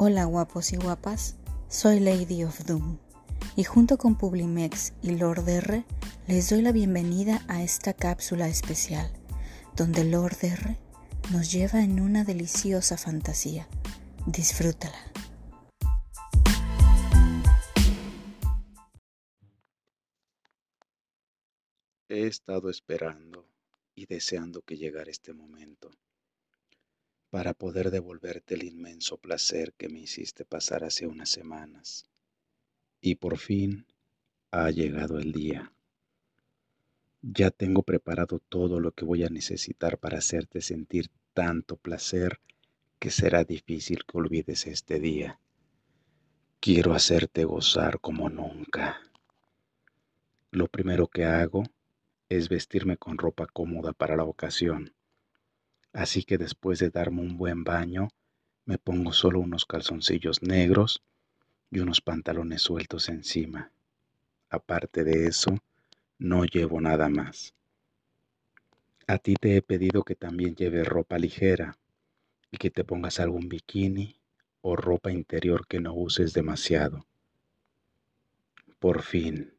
Hola guapos y guapas, soy Lady of Doom y junto con Publimex y Lord R les doy la bienvenida a esta cápsula especial donde Lord R nos lleva en una deliciosa fantasía. Disfrútala. He estado esperando y deseando que llegara este momento para poder devolverte el inmenso placer que me hiciste pasar hace unas semanas. Y por fin ha llegado el día. Ya tengo preparado todo lo que voy a necesitar para hacerte sentir tanto placer que será difícil que olvides este día. Quiero hacerte gozar como nunca. Lo primero que hago es vestirme con ropa cómoda para la ocasión. Así que después de darme un buen baño, me pongo solo unos calzoncillos negros y unos pantalones sueltos encima. Aparte de eso, no llevo nada más. A ti te he pedido que también lleves ropa ligera y que te pongas algún bikini o ropa interior que no uses demasiado. Por fin,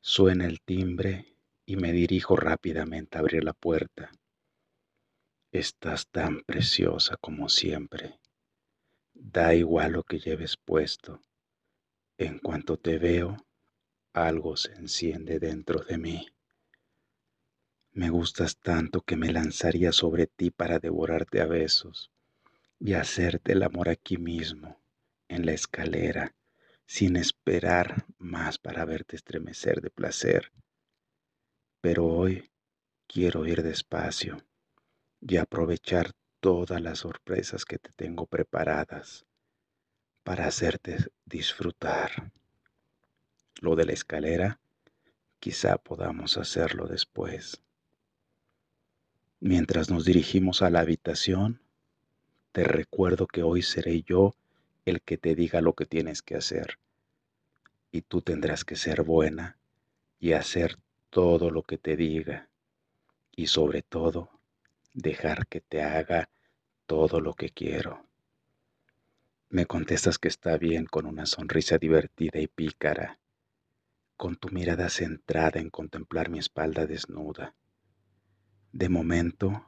suena el timbre y me dirijo rápidamente a abrir la puerta. Estás tan preciosa como siempre. Da igual lo que lleves puesto. En cuanto te veo, algo se enciende dentro de mí. Me gustas tanto que me lanzaría sobre ti para devorarte a besos y hacerte el amor aquí mismo, en la escalera, sin esperar más para verte estremecer de placer. Pero hoy quiero ir despacio y aprovechar todas las sorpresas que te tengo preparadas para hacerte disfrutar. Lo de la escalera, quizá podamos hacerlo después. Mientras nos dirigimos a la habitación, te recuerdo que hoy seré yo el que te diga lo que tienes que hacer. Y tú tendrás que ser buena y hacer todo lo que te diga. Y sobre todo, dejar que te haga todo lo que quiero. Me contestas que está bien con una sonrisa divertida y pícara, con tu mirada centrada en contemplar mi espalda desnuda. De momento,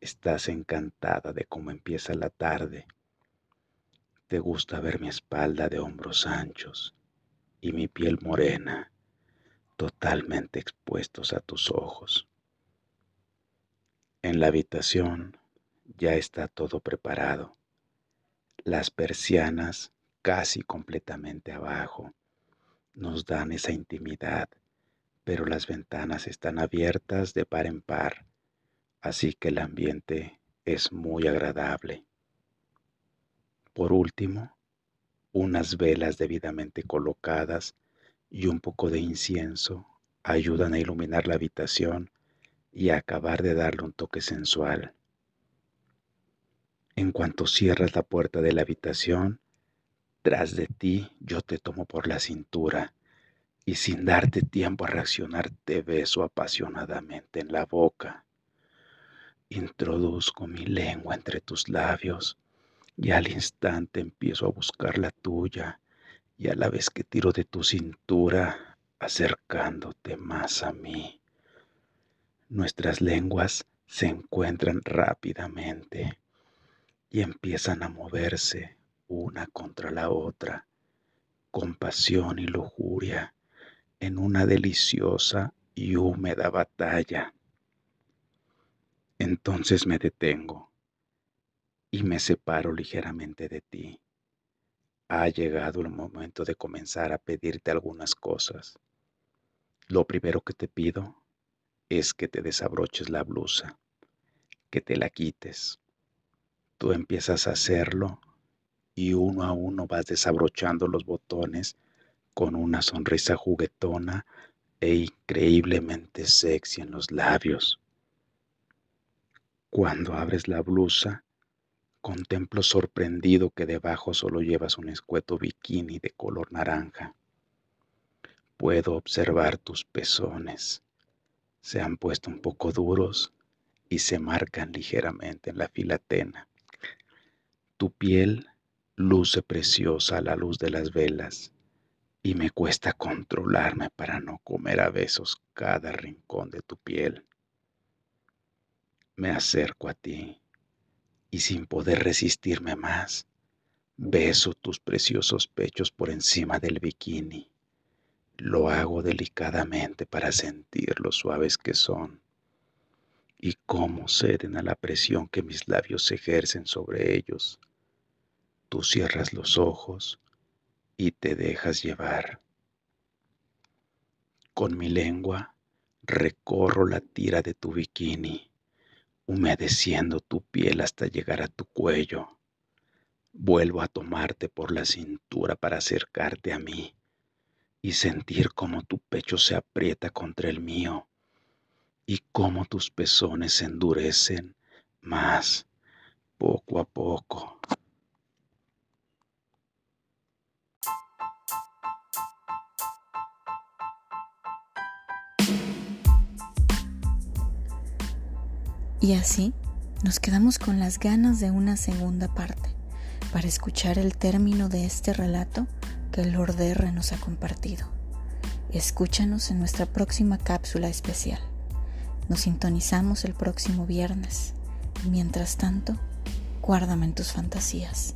estás encantada de cómo empieza la tarde. Te gusta ver mi espalda de hombros anchos y mi piel morena, totalmente expuestos a tus ojos. En la habitación ya está todo preparado. Las persianas casi completamente abajo nos dan esa intimidad, pero las ventanas están abiertas de par en par, así que el ambiente es muy agradable. Por último, unas velas debidamente colocadas y un poco de incienso ayudan a iluminar la habitación y acabar de darle un toque sensual. En cuanto cierras la puerta de la habitación, tras de ti yo te tomo por la cintura y sin darte tiempo a reaccionar te beso apasionadamente en la boca. Introduzco mi lengua entre tus labios y al instante empiezo a buscar la tuya y a la vez que tiro de tu cintura acercándote más a mí. Nuestras lenguas se encuentran rápidamente y empiezan a moverse una contra la otra, con pasión y lujuria, en una deliciosa y húmeda batalla. Entonces me detengo y me separo ligeramente de ti. Ha llegado el momento de comenzar a pedirte algunas cosas. Lo primero que te pido es que te desabroches la blusa, que te la quites. Tú empiezas a hacerlo y uno a uno vas desabrochando los botones con una sonrisa juguetona e increíblemente sexy en los labios. Cuando abres la blusa, contemplo sorprendido que debajo solo llevas un escueto bikini de color naranja. Puedo observar tus pezones se han puesto un poco duros y se marcan ligeramente en la filatena. Tu piel luce preciosa a la luz de las velas y me cuesta controlarme para no comer a besos cada rincón de tu piel. Me acerco a ti y sin poder resistirme más, beso tus preciosos pechos por encima del bikini. Lo hago delicadamente para sentir lo suaves que son y cómo ceden a la presión que mis labios ejercen sobre ellos. Tú cierras los ojos y te dejas llevar. Con mi lengua recorro la tira de tu bikini, humedeciendo tu piel hasta llegar a tu cuello. Vuelvo a tomarte por la cintura para acercarte a mí y sentir cómo tu pecho se aprieta contra el mío y cómo tus pezones se endurecen más poco a poco. Y así nos quedamos con las ganas de una segunda parte para escuchar el término de este relato que Lord R nos ha compartido. Escúchanos en nuestra próxima cápsula especial. Nos sintonizamos el próximo viernes. Mientras tanto, guárdame en tus fantasías.